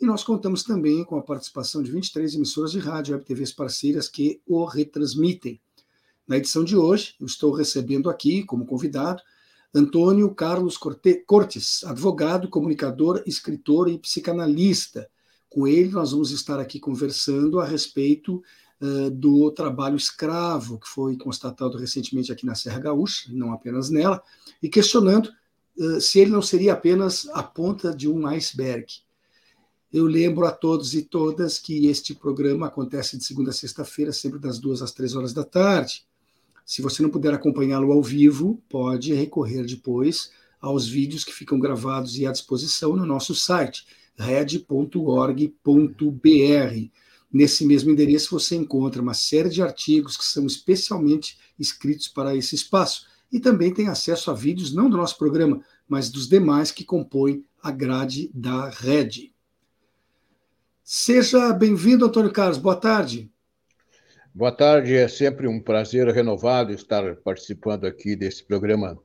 e nós contamos também com a participação de 23 emissoras de rádio e TVs parceiras que o retransmitem. Na edição de hoje, eu estou recebendo aqui, como convidado, Antônio Carlos Cortes, advogado, comunicador, escritor e psicanalista. Com ele, nós vamos estar aqui conversando a respeito uh, do trabalho escravo, que foi constatado recentemente aqui na Serra Gaúcha, não apenas nela, e questionando uh, se ele não seria apenas a ponta de um iceberg. Eu lembro a todos e todas que este programa acontece de segunda a sexta-feira, sempre das duas às três horas da tarde. Se você não puder acompanhá-lo ao vivo, pode recorrer depois aos vídeos que ficam gravados e à disposição no nosso site, red.org.br. Nesse mesmo endereço você encontra uma série de artigos que são especialmente escritos para esse espaço e também tem acesso a vídeos não do nosso programa, mas dos demais que compõem a grade da rede. Seja bem-vindo, Antônio Carlos. Boa tarde. Boa tarde. É sempre um prazer renovado estar participando aqui desse programa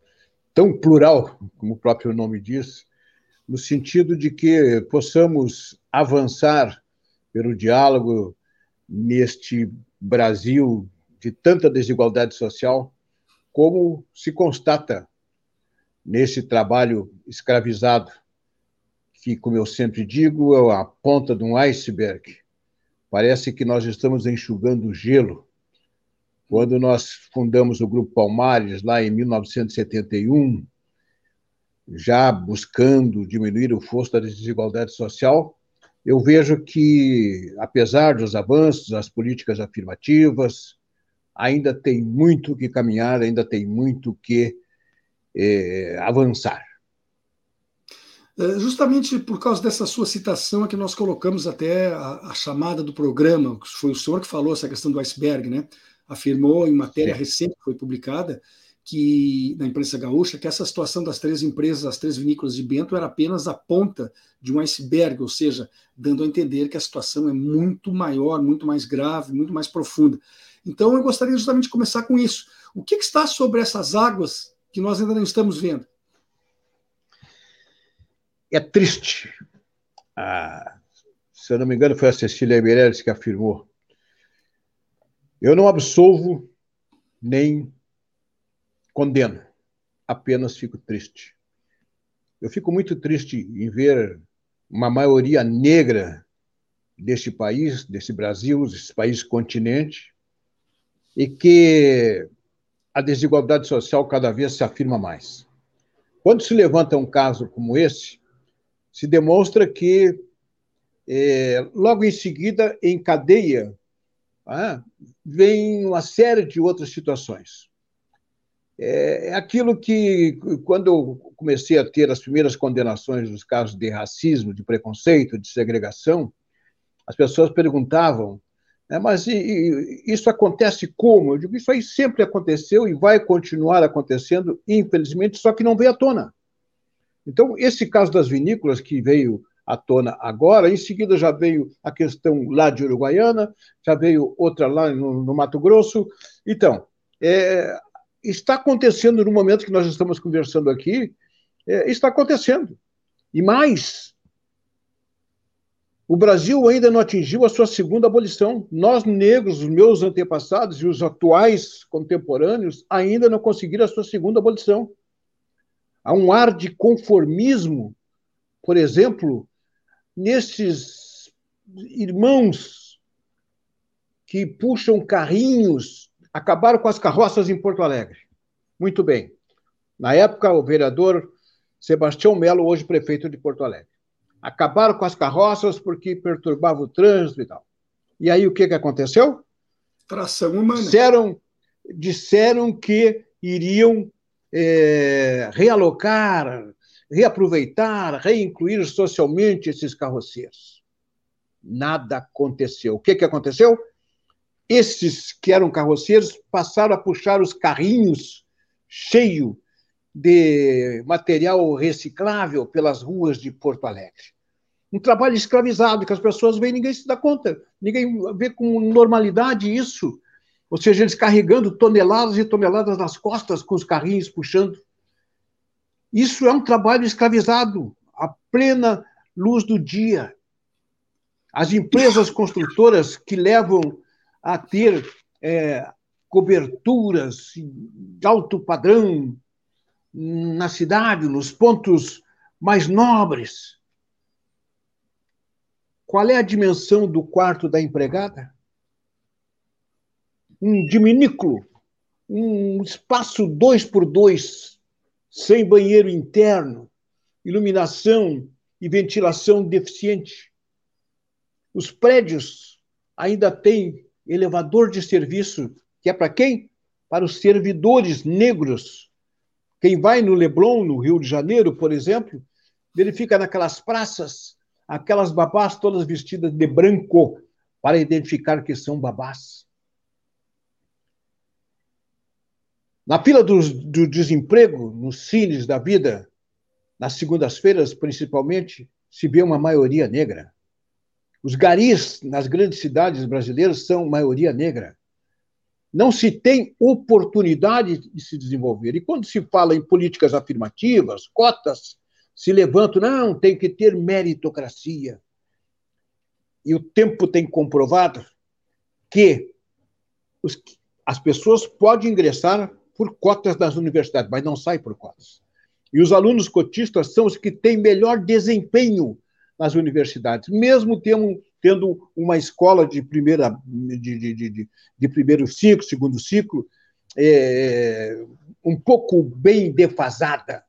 tão plural, como o próprio nome diz, no sentido de que possamos avançar pelo diálogo neste Brasil de tanta desigualdade social, como se constata nesse trabalho escravizado que, como eu sempre digo, é a ponta de um iceberg. Parece que nós estamos enxugando gelo. Quando nós fundamos o Grupo Palmares, lá em 1971, já buscando diminuir o fosso da desigualdade social, eu vejo que, apesar dos avanços, das políticas afirmativas, ainda tem muito que caminhar, ainda tem muito que é, avançar. É, justamente por causa dessa sua citação é que nós colocamos até a, a, chamada do programa, foi o senhor que falou essa questão do iceberg, né? Afirmou em matéria recente que foi publicada que na imprensa gaúcha que essa situação das três empresas, as três vinícolas de Bento era apenas a ponta de um iceberg, ou seja, dando a entender que a situação é muito maior, muito mais grave, muito mais profunda. Então eu gostaria justamente de começar com isso. O que, que está sobre essas águas que nós ainda não estamos vendo? É triste. Ah, se eu não me engano, foi a Cecília Meirelles que afirmou. Eu não absolvo nem condeno, apenas fico triste. Eu fico muito triste em ver uma maioria negra deste país, desse Brasil, desse país continente, e que a desigualdade social cada vez se afirma mais. Quando se levanta um caso como esse, se demonstra que, é, logo em seguida, em cadeia, ah, vem uma série de outras situações. É, é aquilo que, quando eu comecei a ter as primeiras condenações dos casos de racismo, de preconceito, de segregação, as pessoas perguntavam, né, mas e, e, isso acontece como? Eu digo, isso aí sempre aconteceu e vai continuar acontecendo, infelizmente, só que não veio à tona. Então, esse caso das vinícolas que veio à tona agora, em seguida já veio a questão lá de Uruguaiana, já veio outra lá no, no Mato Grosso. Então, é, está acontecendo no momento que nós estamos conversando aqui, é, está acontecendo. E mais, o Brasil ainda não atingiu a sua segunda abolição. Nós, negros, os meus antepassados e os atuais contemporâneos, ainda não conseguiram a sua segunda abolição. Há um ar de conformismo, por exemplo, nesses irmãos que puxam carrinhos, acabaram com as carroças em Porto Alegre. Muito bem. Na época, o vereador Sebastião Melo, hoje prefeito de Porto Alegre. Acabaram com as carroças porque perturbava o trânsito e tal. E aí o que, que aconteceu? Tração humana. Disseram, disseram que iriam é, realocar, reaproveitar, reincluir socialmente esses carroceiros. Nada aconteceu. O que, que aconteceu? esses que eram carroceiros passaram a puxar os carrinhos cheios de material reciclável pelas ruas de Porto Alegre. Um trabalho escravizado que as pessoas veem ninguém se dá conta, ninguém vê com normalidade isso. Ou seja, eles carregando toneladas e toneladas nas costas com os carrinhos puxando. Isso é um trabalho escravizado, a plena luz do dia. As empresas construtoras que levam a ter é, coberturas de alto padrão na cidade, nos pontos mais nobres. Qual é a dimensão do quarto da empregada? Um diminículo, um espaço dois por dois, sem banheiro interno, iluminação e ventilação deficiente. Os prédios ainda têm elevador de serviço, que é para quem? Para os servidores negros. Quem vai no Leblon, no Rio de Janeiro, por exemplo, verifica naquelas praças aquelas babás todas vestidas de branco para identificar que são babás. Na fila do, do desemprego, nos cines da vida, nas segundas-feiras, principalmente, se vê uma maioria negra. Os garis nas grandes cidades brasileiras são maioria negra. Não se tem oportunidade de se desenvolver. E quando se fala em políticas afirmativas, cotas, se levantam, não, tem que ter meritocracia. E o tempo tem comprovado que os, as pessoas podem ingressar por cotas nas universidades, mas não saem por cotas. E os alunos cotistas são os que têm melhor desempenho nas universidades, mesmo tendo, tendo uma escola de primeira de, de, de, de primeiro ciclo, segundo ciclo, é, um pouco bem defasada.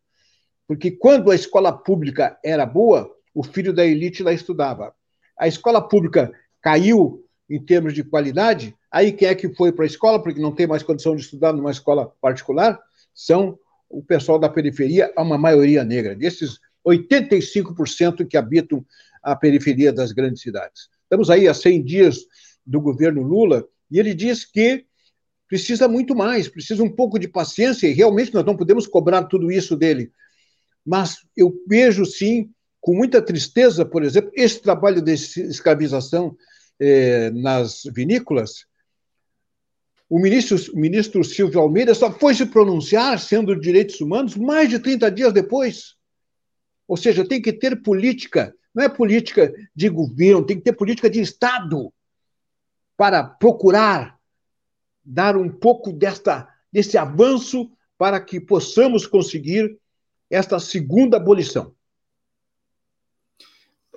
Porque quando a escola pública era boa, o filho da elite lá estudava. A escola pública caiu em termos de qualidade, aí quem é que foi para a escola, porque não tem mais condição de estudar numa escola particular, são o pessoal da periferia, uma maioria negra. Desses 85% que habitam a periferia das grandes cidades. Estamos aí há 100 dias do governo Lula e ele diz que precisa muito mais, precisa um pouco de paciência e realmente nós não podemos cobrar tudo isso dele. Mas eu vejo sim, com muita tristeza, por exemplo, esse trabalho de escravização eh, nas vinícolas. O ministro, o ministro Silvio Almeida só foi se pronunciar, sendo direitos humanos, mais de 30 dias depois. Ou seja, tem que ter política, não é política de governo, tem que ter política de Estado para procurar dar um pouco desta, desse avanço para que possamos conseguir esta segunda abolição.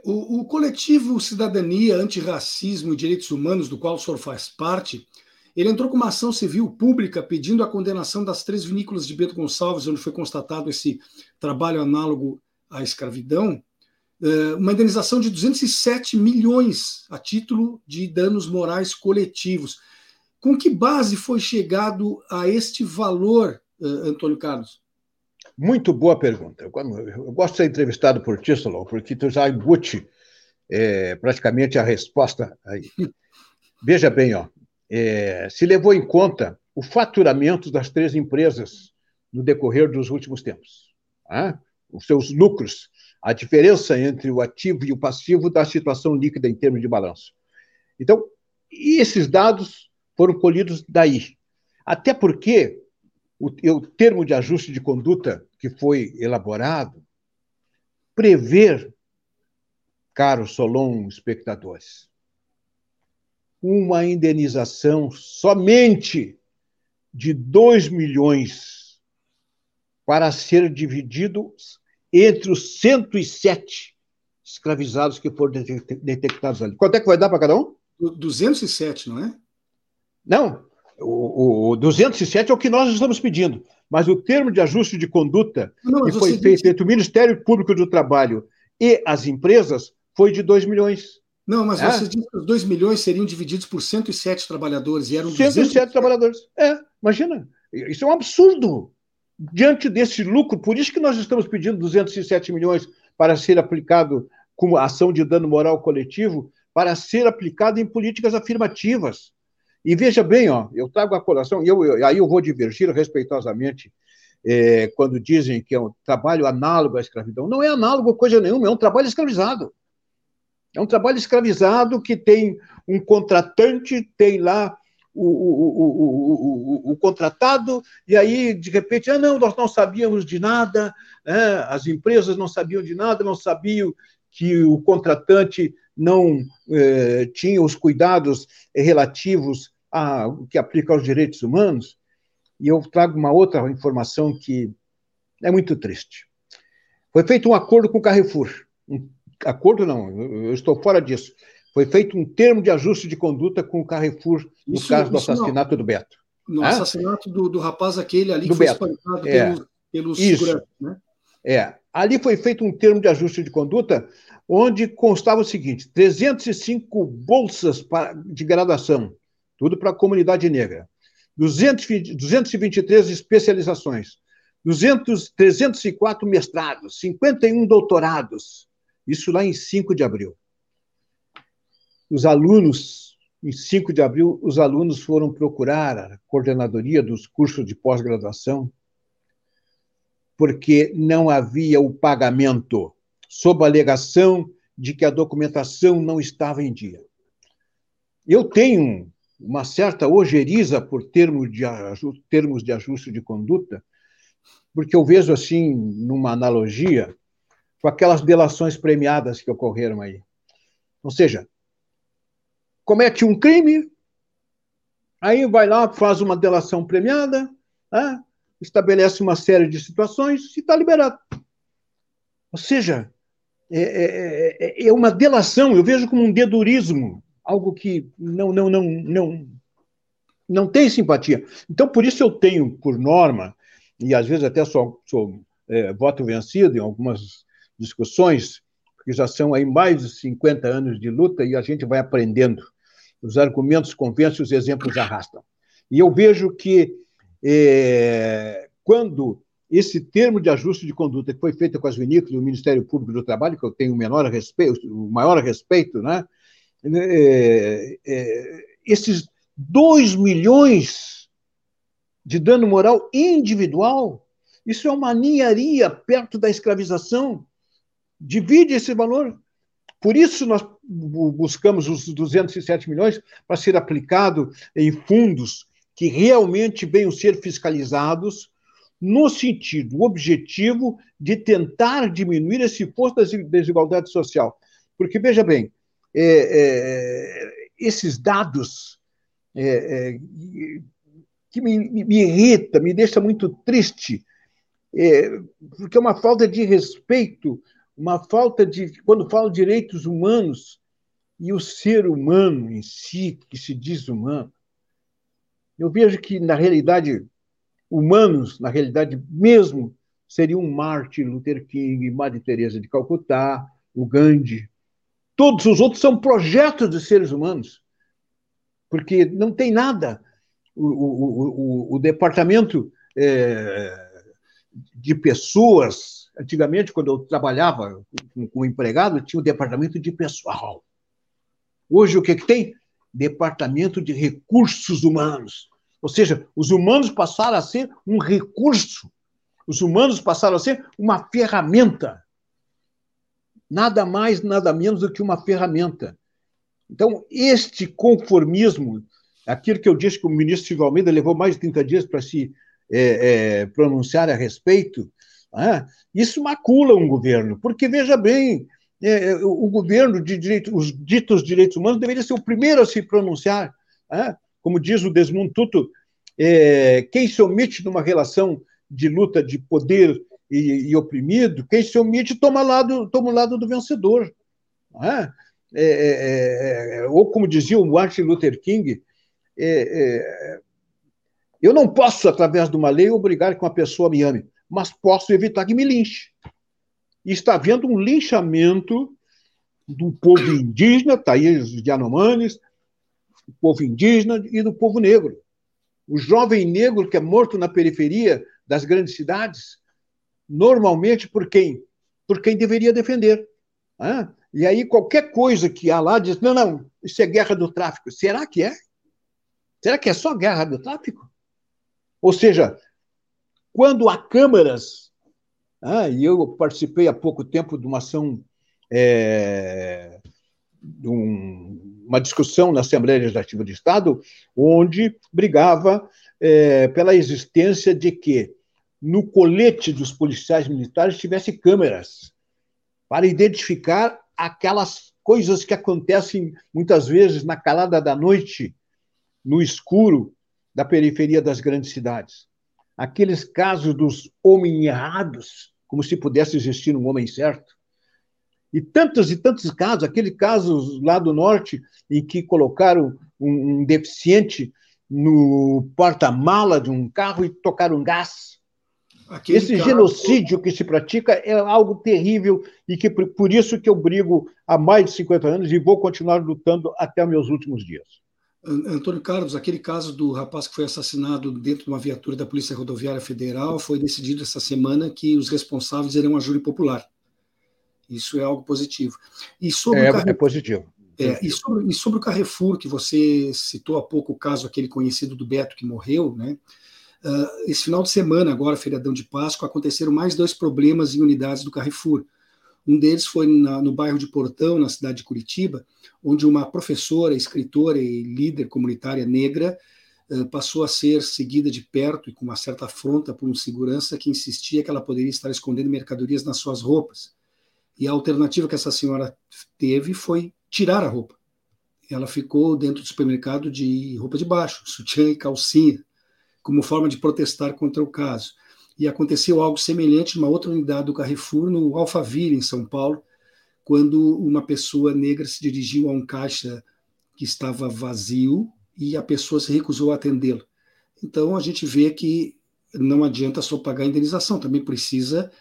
O, o, coletivo Cidadania, Antirracismo e Direitos Humanos, do qual o senhor faz parte, ele entrou com uma ação civil pública pedindo a condenação das três vinícolas de Bento Gonçalves, onde foi constatado esse trabalho análogo à escravidão, eh, uma indenização de 207 milhões a título de danos morais coletivos. Com que base foi chegado a este valor, eh, Antônio Carlos? Muito boa pergunta. Eu gosto de ser entrevistado por ti, Solon, porque tu já embute é, praticamente a resposta aí. Veja bem, ó, é, se levou em conta o faturamento das três empresas no decorrer dos últimos tempos. Ah? os seus lucros, a diferença entre o ativo e o passivo da situação líquida em termos de balanço. Então, esses dados foram colhidos daí. Até porque o, o termo de ajuste de conduta que foi elaborado prever, caros Solon espectadores, uma indenização somente de 2 milhões para ser dividido entre os 107 escravizados que foram detectados ali. Quanto é que vai dar para cada um? 207, não é? Não, o, o 207 é o que nós estamos pedindo, mas o termo de ajuste de conduta não, que foi feito disse... entre o Ministério Público do Trabalho e as empresas foi de 2 milhões. Não, mas é? você disse que os 2 milhões seriam divididos por 107 trabalhadores e eram 107 207 trabalhadores. É, imagina. Isso é um absurdo diante desse lucro, por isso que nós estamos pedindo 207 milhões para ser aplicado como ação de dano moral coletivo, para ser aplicado em políticas afirmativas. E veja bem, ó, eu trago a colação, e eu, eu, aí eu vou divergir respeitosamente é, quando dizem que é um trabalho análogo à escravidão. Não é análogo a coisa nenhuma, é um trabalho escravizado. É um trabalho escravizado que tem um contratante, tem lá o, o, o, o, contratado, e aí, de repente, ah, não, nós não sabíamos de nada, né? as empresas não sabiam de nada, não sabiam que o contratante não eh, tinha os cuidados relativos a, que aplica aos direitos humanos. E eu trago uma outra informação que é muito triste. Foi feito um acordo com o Carrefour. Um acordo não, eu estou fora disso. Foi feito um termo de ajuste de conduta com o Carrefour no isso, caso do assassinato não. do Beto. No Hã? assassinato do, do, rapaz aquele ali do que Beto. foi espancado é. pelos, pelos isso. né? É. Ali foi feito um termo de ajuste de conduta onde constava o seguinte: 305 bolsas de graduação, tudo para a comunidade negra, 220, 223 especializações, 200, 304 mestrados, 51 doutorados, isso lá em 5 de abril. Os alunos, em 5 de abril, os alunos foram procurar a coordenadoria dos cursos de pós-graduação, porque não havia o pagamento, sob a alegação de que a documentação não estava em dia. Eu tenho uma certa ojeriza por termos de, termos de ajuste de conduta, porque eu vejo assim, numa analogia, com aquelas delações premiadas que ocorreram aí. Ou seja, comete um crime, aí vai lá, faz uma delação premiada, né? estabelece uma série de situações e está liberado. Ou seja, é, é, é, é, uma delação, eu vejo como um dedurismo, algo que não, não, não, não, não tem simpatia. Então, por isso eu tenho, por norma, e às vezes até sou, sou é, voto vencido em algumas discussões, que já são aí mais de 50 anos de luta e a gente vai aprendendo. Os argumentos convencem, os exemplos arrastam. E eu vejo que é, quando esse termo de ajuste de conduta que foi feito com as vinícolas do Ministério Público do Trabalho, que eu tenho o menor respeito, o maior respeito, né? É, é, esses 2 milhões de dano moral individual, isso é uma ninharia perto da escravização divide esse valor. Por isso nós buscamos os 207 milhões para ser aplicado em fundos que realmente venham ser fiscalizados no sentido objetivo de tentar diminuir esse imposto da desigualdade social. Porque, veja bem, é, é, esses dados é, é que me, me, irrita, me deixa muito triste, é, porque é uma falta de respeito uma falta de. Quando falo direitos humanos e o ser humano em si, que se diz humano, eu vejo que, na realidade, humanos, na realidade mesmo, seriam Martin Luther King, Madre Teresa de Calcutá, o Gandhi. Todos os outros são projetos de seres humanos, porque não tem nada. O, o, o, o departamento é, de pessoas Antigamente, quando eu trabalhava com, com empregado, tinha o departamento de pessoal. Hoje, o que, que tem? Departamento de recursos humanos. Ou seja, os humanos passaram a ser um recurso. Os humanos passaram a ser uma ferramenta. Nada mais, nada menos do que uma ferramenta. Então, este conformismo, aquilo que eu disse que o ministro Silvio Almeida levou mais de 30 dias para se é, é, pronunciar a respeito, né? Isso macula um governo, porque, veja bem, é, é, o governo de direito, os ditos direitos humanos deveria ser o primeiro a se pronunciar. Né? Como diz o Desmond Tutu, é, quem se omite numa relação de luta de poder e, e oprimido, quem se omite toma, lado, toma o lado do vencedor. Né? É, é, é, ou como dizia o Martin Luther King, eu não posso, através de uma lei, obrigar que uma pessoa me ame mas posso evitar que me linche. E está havendo um linchamento do povo indígena, tá aí do povo indígena e do povo negro. O jovem negro que é morto na periferia das grandes cidades, normalmente por quem? Por quem deveria defender. Ah, e aí qualquer coisa que há lá diz, não, não, isso é guerra do tráfico. Será que é? Será que é só guerra do tráfico? Ou seja, quando há câmaras, ah, e eu participei há pouco tempo de uma ação, é, de um, uma discussão na Assembleia Legislativa do Estado, onde brigava é, pela existência de que no colete dos policiais militares tivesse câmeras para identificar aquelas coisas que acontecem muitas vezes na calada da noite, no escuro da periferia das grandes cidades. Aqueles casos dos homens errados, como se pudesse existir um homem certo. E tantos e tantos casos, aquele caso lá do norte, em que colocaram um, um deficiente no porta-mala de um carro e tocaram gás. Aquele Esse carro... genocídio que se pratica é algo terrível e que por isso que eu brigo há mais de 50 anos e vou continuar lutando até meus últimos dias. Antônio Carlos, aquele caso do rapaz que foi assassinado dentro de uma viatura da Polícia Rodoviária Federal, foi decidido essa semana que os responsáveis irão a júri popular. Isso é algo positivo. E sobre é, Carrefour, é positivo. É, e, sobre, e sobre o Carrefour, que você citou há pouco o caso aquele conhecido do Beto que morreu, né? Uh, esse final de semana, agora, feriadão de Páscoa, aconteceram mais dois problemas em unidades do Carrefour. Um deles foi na, no bairro de Portão, na cidade de Curitiba, onde uma professora, escritora e líder comunitária negra uh, passou a ser seguida de perto e com uma certa afronta por um segurança que insistia que ela poderia estar escondendo mercadorias nas suas roupas. E a alternativa que essa senhora teve foi tirar a roupa. Ela ficou dentro do supermercado de roupa de baixo, sutiã e calcinha, como forma de protestar contra o caso e aconteceu algo semelhante numa outra unidade do Carrefour, no Alphaville, em São Paulo, quando uma pessoa negra se dirigiu a um caixa que estava vazio e a pessoa se recusou a atendê-lo. Então a gente vê que não adianta só pagar a indenização, também precisa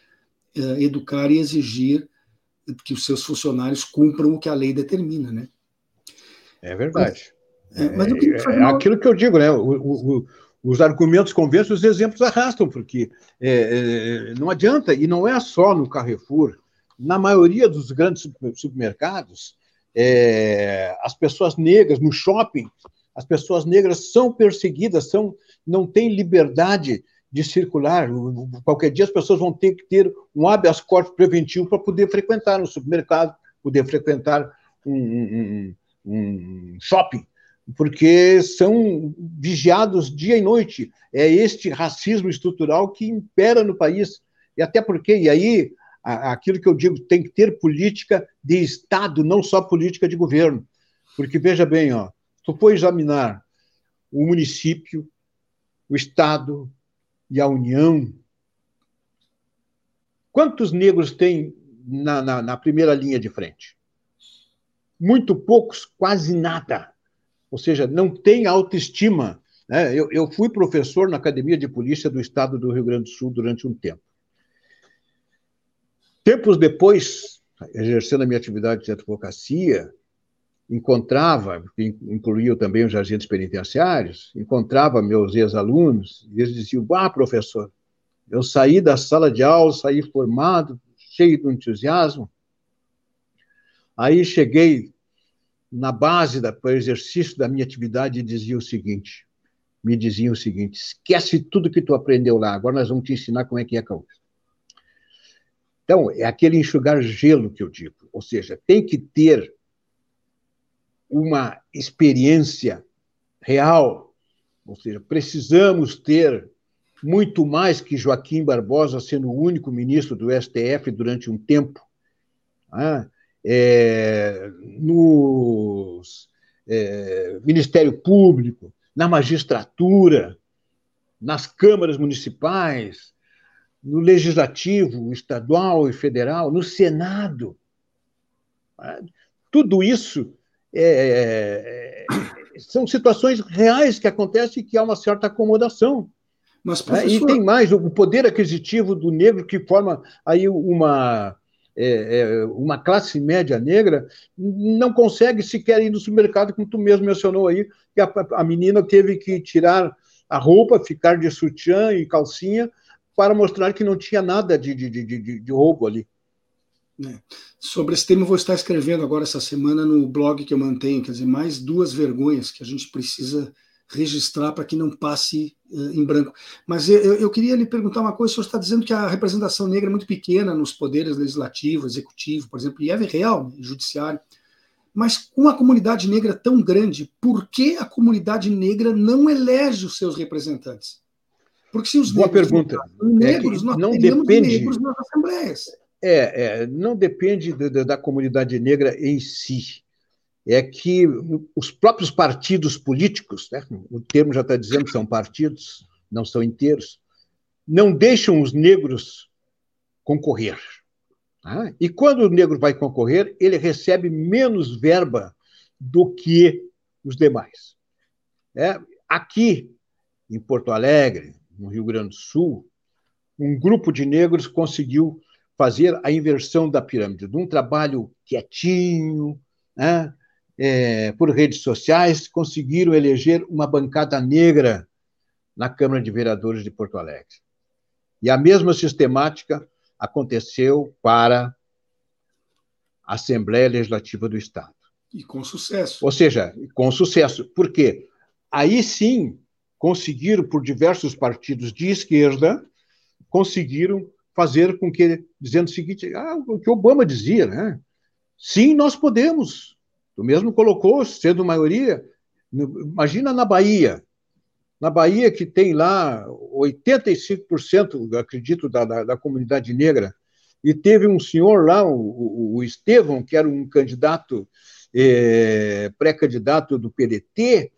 uh, educar e exigir que os seus funcionários cumpram o que a lei determina, né? É verdade. É, mas é, é, aquilo que eu digo, né? O, o, os argumentos convencem, os exemplos arrastam, porque é, é, não adianta, e não é só no Carrefour, na maioria dos grandes supermercados, é, as pessoas negras, no shopping, as pessoas negras são perseguidas, são, não têm liberdade de circular. Qualquer dia as pessoas vão ter que ter um habeas corpus preventivo para poder frequentar um supermercado, poder frequentar um, um, um shopping porque são vigiados dia e noite. É este racismo estrutural que impera no país. E até porque, e aí, aquilo que eu digo, tem que ter política de Estado, não só política de governo. Porque, veja bem, ó, tu for examinar o município, o Estado e a União, quantos negros tem na, na, na primeira linha de frente? Muito poucos, quase nada ou seja, não tem autoestima. Né? Eu, eu fui professor na Academia de Polícia do Estado do Rio Grande do Sul durante um tempo. Tempos depois, exercendo a minha atividade de advocacia, encontrava, incluía também os agentes penitenciários, encontrava meus ex-alunos, e eles diziam: Ah, professor, eu saí da sala de aula, saí formado, cheio de entusiasmo. Aí cheguei na base da, para o exercício da minha atividade, dizia o seguinte: me diziam o seguinte: esquece tudo que tu aprendeu lá, agora nós vamos te ensinar como é que é a Então, é aquele enxugar gelo que eu digo, ou seja, tem que ter uma experiência real, ou seja, precisamos ter muito mais que Joaquim Barbosa sendo o único ministro do STF durante um tempo. Ah, é, no é, Ministério Público, na magistratura, nas câmaras municipais, no legislativo estadual e federal, no Senado. Tudo isso é, é, são situações reais que acontecem e que há uma certa acomodação. Mas, professor... E tem mais, o poder aquisitivo do negro que forma aí uma, é, é, uma classe média negra não consegue sequer ir no supermercado, como tu mesmo mencionou aí, que a, a menina teve que tirar a roupa, ficar de sutiã e calcinha, para mostrar que não tinha nada de, de, de, de, roubo ali. É. Sobre esse tema, eu vou estar escrevendo agora essa semana no blog que eu mantenho, quer dizer, mais duas vergonhas que a gente precisa registrar para que não passe uh, em branco. Mas eu, eu, queria lhe perguntar uma coisa: o senhor está dizendo que a representação negra é muito pequena nos poderes legislativo, executivo, por exemplo, e é real, né, judiciário. Mas com a comunidade negra tão grande, por que a comunidade negra não elege os seus representantes? Porque se os Boa negros pergunta. negros, é nós não depende negros nas assembleias. É, é, não depende da comunidade negra em si é que os próprios partidos políticos, né, o termo já está dizendo são partidos, não são inteiros, não deixam os negros concorrer. Tá? E quando o negro vai concorrer, ele recebe menos verba do que os demais. É, aqui, em Porto Alegre, no Rio Grande do Sul, um grupo de negros conseguiu fazer a inversão da pirâmide, de um trabalho quietinho, né? É, por redes sociais, conseguiram eleger uma bancada negra na Câmara de Vereadores de Porto Alegre. E a mesma sistemática aconteceu para a Assembleia Legislativa do Estado. E com sucesso. Ou seja, com sucesso. Por quê? Aí sim conseguiram, por diversos partidos de esquerda, conseguiram fazer com que, dizendo o seguinte, ah, o que Obama dizia, né? Sim, nós podemos. Tu mesmo colocou, sendo maioria. Imagina na Bahia. Na Bahia, que tem lá 85%, acredito, da, da, da, comunidade negra, e teve um senhor lá, o, o Estevão, que era um candidato, é, pré-candidato do PDT,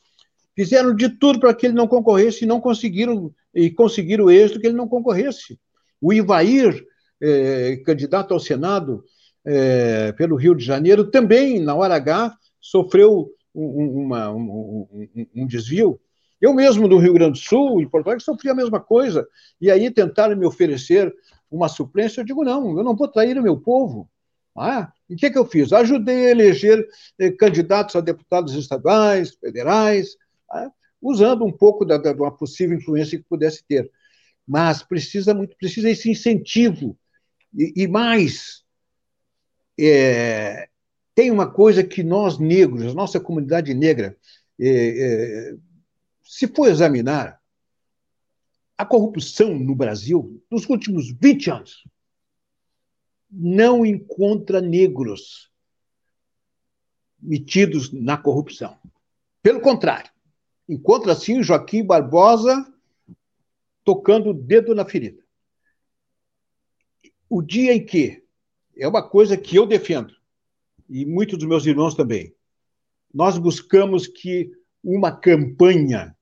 fizeram de tudo para que ele não concorresse e não conseguiram, e conseguiram o êxito que ele não concorresse. O Ivair, é, candidato ao Senado, é, pelo Rio de Janeiro, também, na hora H, sofreu um, uma, um, um, um, desvio. Eu mesmo, no Rio Grande do Sul, em Porto Alegre, sofri a mesma coisa. E aí tentaram me oferecer uma suplência. Eu digo, não, eu não vou trair o meu povo. Ah, e o que, que eu fiz? Ajudei a eleger eh, candidatos a deputados estaduais, federais, ah, usando um pouco da, da, possível influência que pudesse ter. Mas precisa muito, precisa esse incentivo. E, e mais, é, tem uma coisa que nós negros, nossa comunidade negra, é, é, se for examinar a corrupção no Brasil nos últimos 20 anos, não encontra negros metidos na corrupção. Pelo contrário, encontra sim Joaquim Barbosa tocando o dedo na ferida. O dia em que é uma coisa que eu defendo, e muitos dos meus irmãos também. Nós buscamos que uma campanha,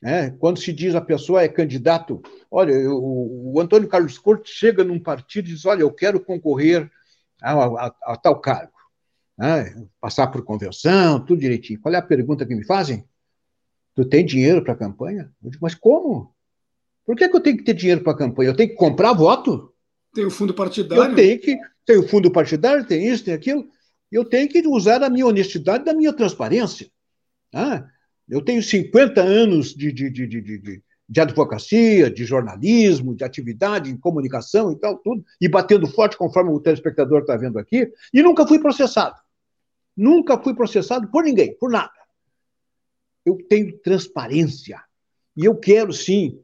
né, quando se diz a pessoa é candidato, olha, o, o Antônio Carlos Cortes chega num partido e diz: olha, eu quero concorrer a, a, a tal cargo, né, passar por convenção, tudo direitinho. Qual é a pergunta que me fazem? Tu tem dinheiro para a campanha? Eu digo, mas como? Por que, que eu tenho que ter dinheiro para a campanha? Eu tenho que comprar voto? Tem o fundo partidário. Eu tenho que. Tem o fundo partidário, tem isso, tem aquilo. Eu tenho que usar a minha honestidade, da minha transparência. Ah, eu tenho 50 anos de, de, de, de, de advocacia, de jornalismo, de atividade em comunicação e tal, tudo, e batendo forte, conforme o telespectador está vendo aqui, e nunca fui processado. Nunca fui processado por ninguém, por nada. Eu tenho transparência. E eu quero, sim,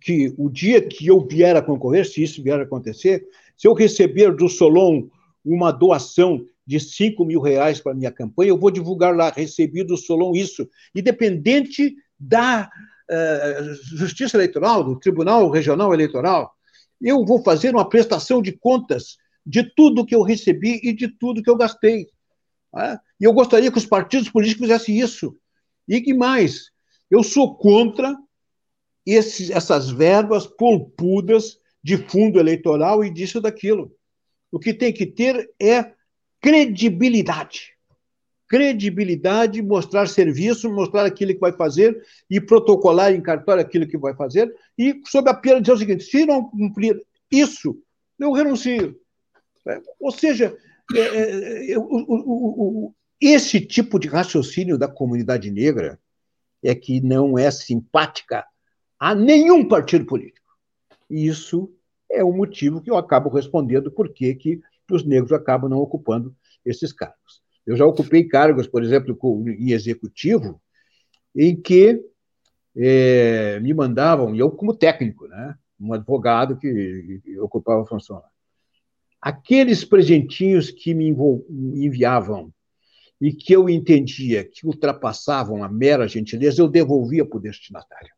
que o dia que eu vier a concorrer, se isso vier a acontecer, se eu receber do Solon uma doação de 5 mil reais para minha campanha, eu vou divulgar lá, recebi do Solon isso, independente da uh, Justiça Eleitoral, do Tribunal Regional Eleitoral. Eu vou fazer uma prestação de contas de tudo que eu recebi e de tudo que eu gastei. Tá? E eu gostaria que os partidos políticos fizessem isso. E que mais? Eu sou contra essas verbas polpudas de fundo eleitoral e disso daquilo. O que tem que ter é credibilidade. Credibilidade, mostrar serviço, mostrar aquilo que vai fazer e protocolar em cartório aquilo que vai fazer. E, sob a pena, dizer o seguinte: se não cumprir isso, eu renuncio. É, ou seja, é, é, é o, o, o, esse tipo de raciocínio da comunidade negra é que não é simpática a nenhum partido político. Isso é o motivo que eu acabo respondendo por que, que os negros acabam não ocupando esses cargos. Eu já ocupei cargos, por exemplo, em executivo, em que é, me mandavam, e eu como técnico, né, um advogado que, que ocupava a função. Aqueles presentinhos que me enviavam e que eu entendia que ultrapassavam a mera gentileza, eu devolvia para o destinatário.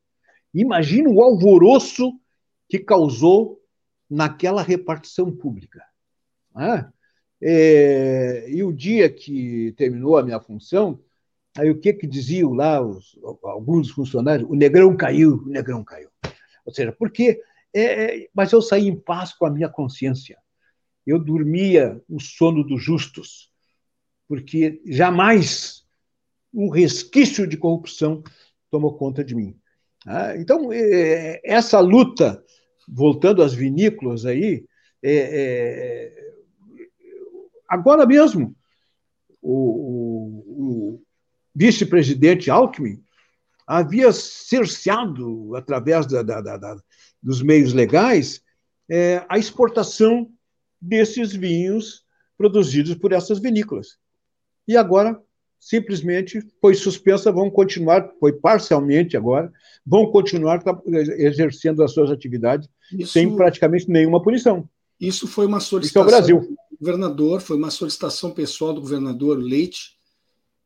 Imagina o alvoroço que causou naquela repartição pública. Né? É, e o dia que terminou a minha função, aí o que que diziam lá os, alguns funcionários? O negrão caiu, o negrão caiu. Ou seja, porque é, é, mas eu saí em paz com a minha consciência. Eu dormia o sono dos justos, porque jamais um resquício de corrupção tomou conta de mim. Ah, então, é, essa luta, voltando às vinícolas aí, é, é, agora mesmo, o, o, o vice-presidente Alckmin havia cerceado, através da, da, da, dos meios legais, é, a exportação desses vinhos produzidos por essas vinícolas. E agora, simplesmente, foi suspensa, vão continuar, foi parcialmente agora, vão continuar exercendo as suas atividades Isso... sem praticamente nenhuma punição. Isso foi uma solicitação Isso é o Brasil. do governador, foi uma solicitação pessoal do governador Leite,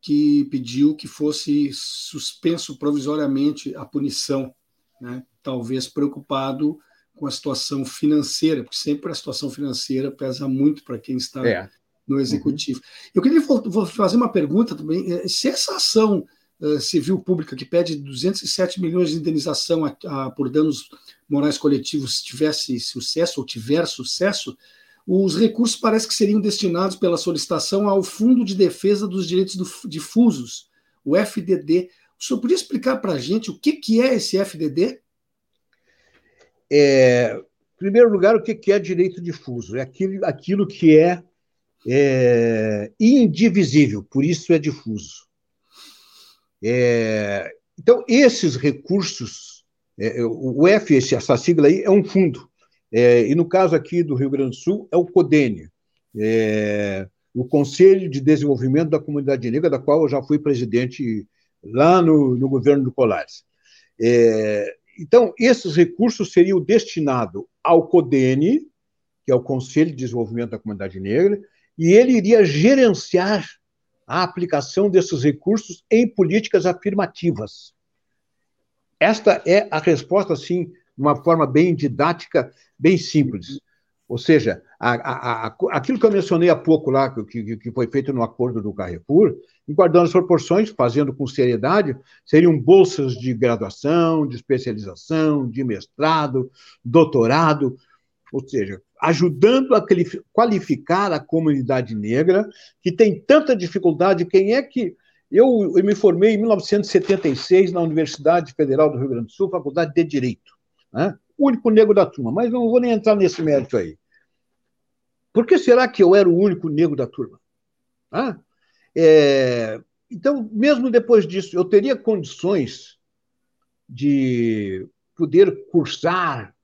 que pediu que fosse suspenso provisoriamente a punição, né? talvez preocupado com a situação financeira, porque sempre a situação financeira pesa muito para quem está é. No executivo. Uhum. Eu queria vou fazer uma pergunta também: é, se essa ação uh, civil pública que pede 207 milhões de indenização a, a, por danos morais coletivos tivesse sucesso ou tiver sucesso, os recursos parece que seriam destinados pela solicitação ao Fundo de Defesa dos Direitos do, Difusos, o FDD. O senhor podia explicar para a gente o que, que é esse FDD? É, em primeiro lugar, o que é direito difuso? É aquilo, aquilo que é, é indivisível, por isso é difuso. É, então, esses recursos, é, o F, essa sigla aí, é um fundo. É, e no caso aqui do Rio Grande do Sul, é o CODENE, é, o Conselho de Desenvolvimento da Comunidade Negra, da qual eu já fui presidente lá no, no governo do Colares. É, então, esses recursos seriam destinados ao CODENE, que é o Conselho de Desenvolvimento da Comunidade Negra, e ele iria gerenciar a aplicação desses recursos em políticas afirmativas. Esta é a resposta, assim, de uma forma bem didática, bem simples. Ou seja, a, a, a, aquilo que eu mencionei há pouco lá, que, que foi feito no acordo do Carrefour, guardando as proporções, fazendo com seriedade, seriam bolsas de graduação, de especialização, de mestrado, doutorado, ou seja, ajudando a qualificar a comunidade negra, que tem tanta dificuldade. Quem é que. Eu, eu me formei em 1976 na Universidade Federal do Rio Grande do Sul, Faculdade de Direito. Né? O único negro da turma, mas não vou nem entrar nesse mérito aí. Por que será que eu era o único negro da turma? É, então, mesmo depois disso, eu teria condições de poder cursar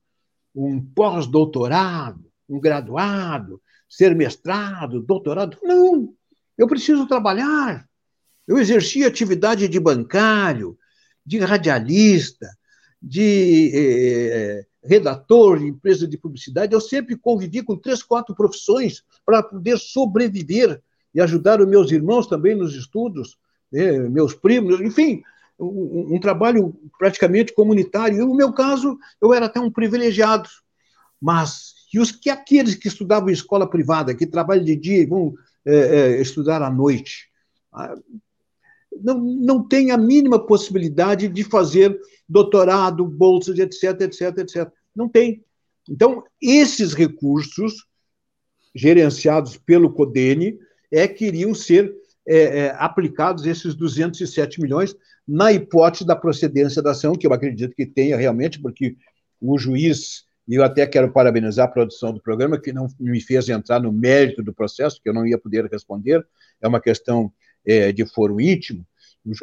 um pós-doutorado, um graduado, ser mestrado, doutorado. Não, eu preciso trabalhar. Eu exerci atividade de bancário, de radialista, de eh, redator de empresa de publicidade. Eu sempre convivi com três, quatro profissões para poder sobreviver e ajudar os meus irmãos também nos estudos, né, meus primos, enfim, um, um, trabalho praticamente comunitário. E no meu caso, eu era até um privilegiado, mas e os que aqueles que estudavam em escola privada, que trabalham de dia e vão é, é, estudar à noite, ah, não, não tem a mínima possibilidade de fazer doutorado, bolsas, etc, etc, etc. Não tem. Então, esses recursos gerenciados pelo CODENE é que iriam ser é, é, aplicados esses 207 milhões na hipótese da procedência da ação, que eu acredito que tenha realmente, porque o juiz, e eu até quero parabenizar a produção do programa, que não me fez entrar no mérito do processo, que eu não ia poder responder, é uma questão é, de foro íntimo,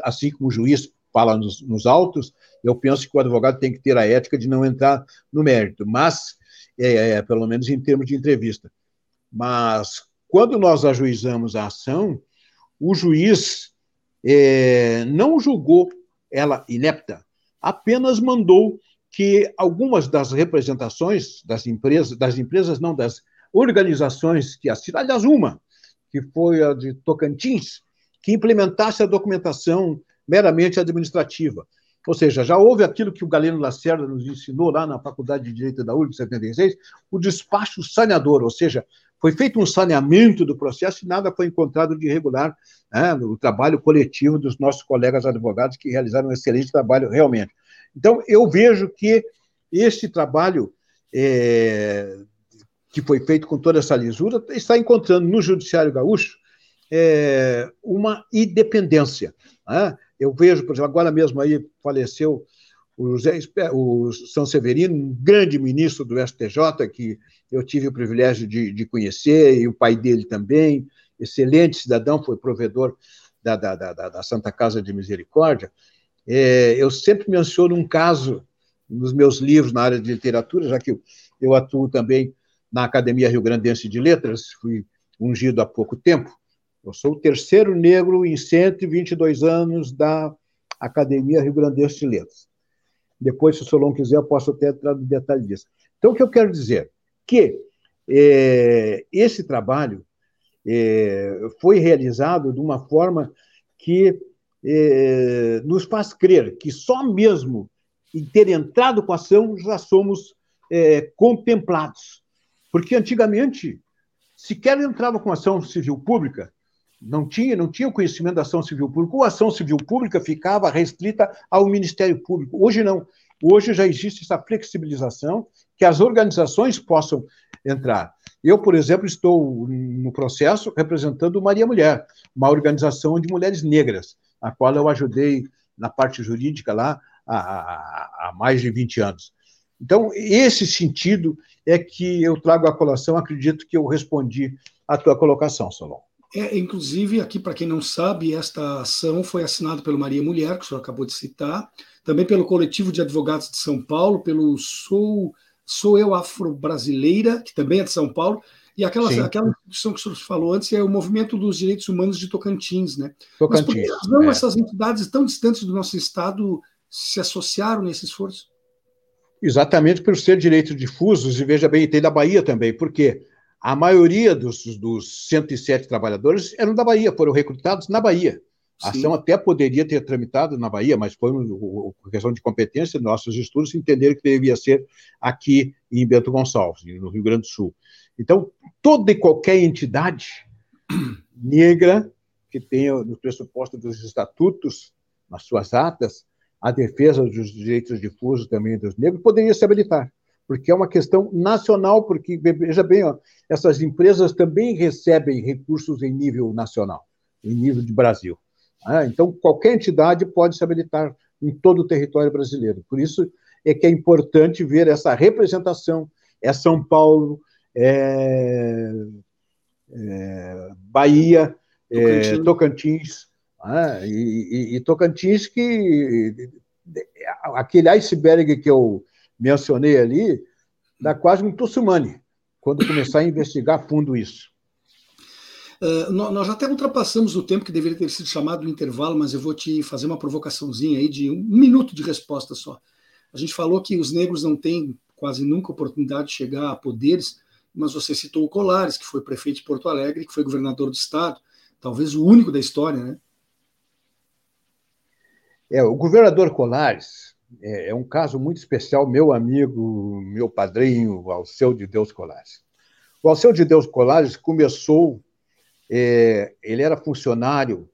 assim como o juiz fala nos, nos, autos, eu penso que o advogado tem que ter a ética de não entrar no mérito, mas, é, é pelo menos em termos de entrevista. Mas quando nós ajuizamos a ação, o juiz é, não julgou ela inepta, apenas mandou que algumas das representações das empresas, das empresas não, das organizações que assinaram, aliás, uma, que foi a de Tocantins, que implementasse a documentação meramente administrativa. Ou seja, já houve aquilo que o Galeno Lacerda nos ensinou lá na Faculdade de Direito da URB, 76, o despacho saneador, ou seja, foi feito um saneamento do processo e nada foi encontrado de irregular né, no trabalho coletivo dos nossos colegas advogados que realizaram um excelente trabalho realmente. Então, eu vejo que esse trabalho é, que foi feito com toda essa lisura está encontrando no Judiciário Gaúcho é, uma independência. Né? Eu vejo, por exemplo, agora mesmo aí faleceu o, José, o São Severino, um grande ministro do STJ, que eu tive o privilégio de, de conhecer, e o pai dele também, excelente cidadão, foi provedor da, da, da, da Santa Casa de Misericórdia. É, eu sempre menciono um caso nos meus livros na área de literatura, já que eu, atuo também na Academia Rio Grandense de Letras, fui ungido há pouco tempo. Eu sou o terceiro negro em 122 anos da Academia Rio Grandense de Letras. Depois, se o Solon quiser, eu posso até entrar no detalhe disso. Então, o que eu quero dizer? Que é, esse trabalho é, foi realizado de uma forma que é, nos faz crer que só mesmo em ter entrado com a ação já somos é, contemplados. Porque antigamente, sequer entrava com ação civil pública, não tinha, não tinha o conhecimento da ação civil pública, ou a ação civil pública ficava restrita ao Ministério Público. Hoje não. Hoje já existe essa flexibilização que as organizações possam entrar. Eu, por exemplo, estou no processo representando Maria Mulher, uma organização de mulheres negras, a qual eu ajudei na parte jurídica lá há, há mais de 20 anos. Então, esse sentido é que eu trago à colação, acredito que eu respondi à tua colocação, Solon. É, inclusive, aqui, para quem não sabe, esta ação foi assinada pelo Maria Mulher, que o senhor acabou de citar, também pelo Coletivo de Advogados de São Paulo, pelo Sou, Sou Eu Afro-Brasileira, que também é de São Paulo, e aquela, aquela instituição que o senhor falou antes é o Movimento dos Direitos Humanos de Tocantins, né? Tocantins. Mas por que razão é. essas entidades tão distantes do nosso Estado se associaram nesse esforço? Exatamente por ser direitos difusos, e veja bem, tem da Bahia também, por quê? A maioria dos, dos 107 trabalhadores eram da Bahia, foram recrutados na Bahia. A ação até poderia ter tramitado na Bahia, mas foi uma questão de competência, nossos estudos entenderam que devia ser aqui em Bento Gonçalves, no Rio Grande do Sul. Então, toda e qualquer entidade negra que tenha no pressuposto dos estatutos, nas suas atas, a defesa dos direitos difusos também dos negros, poderia se habilitar porque é uma questão nacional, porque, veja bem, ó, essas empresas também recebem recursos em nível nacional, em nível de Brasil. Né? Então, qualquer entidade pode se habilitar em todo o território brasileiro. Por isso é que é importante ver essa representação, é São Paulo, é, é Bahia, Tocantins, é, Tocantins né? e, e, e Tocantins que aquele iceberg que eu mencionei ali, dá quase um Tussumane, quando começar a investigar fundo isso. Uh, nós até ultrapassamos o tempo que deveria ter sido chamado no intervalo, mas eu vou te fazer uma provocaçãozinha aí de um minuto de resposta só. A gente falou que os negros não têm quase nunca oportunidade de chegar a poderes, mas você citou o Colares, que foi prefeito de Porto Alegre, que foi governador do estado, talvez o único da história, né? É, o governador Colares, é, é, um caso muito especial, meu amigo, meu padrinho, Alceu de Deus Colares. O Alceu de Deus Colares começou, é, ele era funcionário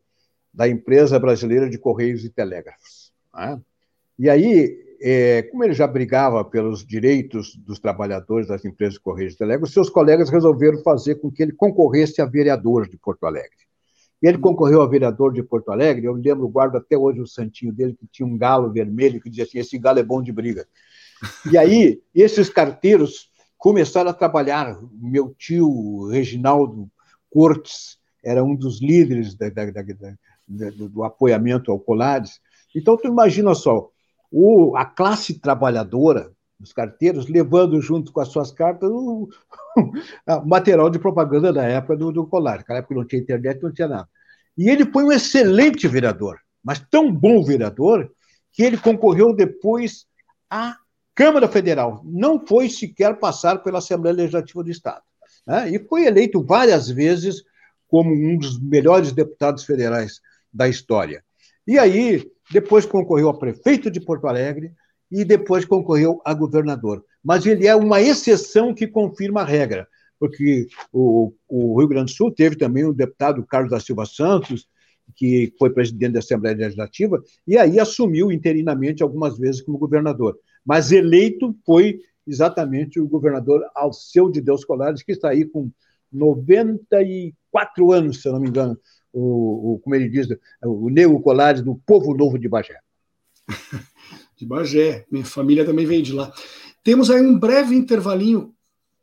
da empresa brasileira de Correios e Telégrafos. Né? E aí, é, como ele já brigava pelos direitos dos trabalhadores das empresas de Correios e Telégrafos, seus colegas resolveram fazer com que ele concorresse a vereador de Porto Alegre. Ele concorreu a vereador de Porto Alegre. Eu lembro, guardo até hoje o santinho dele, que tinha um galo vermelho que dizia assim: esse galo é bom de briga. E aí, esses carteiros começaram a trabalhar. Meu tio, Reginaldo Cortes, era um dos líderes da, da, da, do apoiamento ao Colares. Então, tu imagina só, o, a classe trabalhadora, os carteiros, levando junto com as suas cartas o, o material de propaganda da época do, do Colares. Naquela época não tinha internet, não tinha nada. E ele foi um excelente vereador, mas tão bom vereador que ele concorreu depois à Câmara Federal. Não foi sequer passar pela Assembleia Legislativa do Estado. Né? E foi eleito várias vezes como um dos melhores deputados federais da história. E aí, depois concorreu a prefeito de Porto Alegre e depois concorreu a governador. Mas ele é uma exceção que confirma a regra, porque o, o Rio Grande do Sul teve também o deputado Carlos da Silva Santos, que foi presidente da Assembleia Legislativa, e aí assumiu interinamente algumas vezes como governador. Mas eleito foi exatamente o governador Alceu de Deus Colares, que está aí com 94 anos, se eu não me engano, o, o como ele diz, o Nego Colares do Povo Novo de Bagé. De Bagé, minha família também veio de lá. Temos aí um breve intervalinho,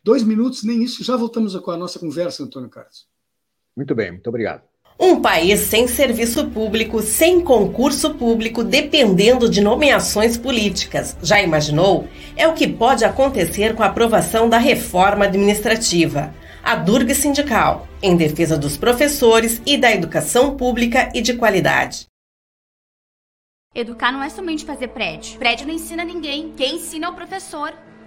dois minutos, nem isso, já voltamos com a nossa conversa, Antônio Carlos. Muito bem, muito obrigado. Um país sem serviço público, sem concurso público, dependendo de nomeações políticas. Já imaginou? É o que pode acontecer com a aprovação da reforma administrativa. A Durga Sindical, em defesa dos professores e da educação pública e de qualidade. Educar não é somente fazer prédio. Prédio não ensina ninguém. Quem ensina é o professor.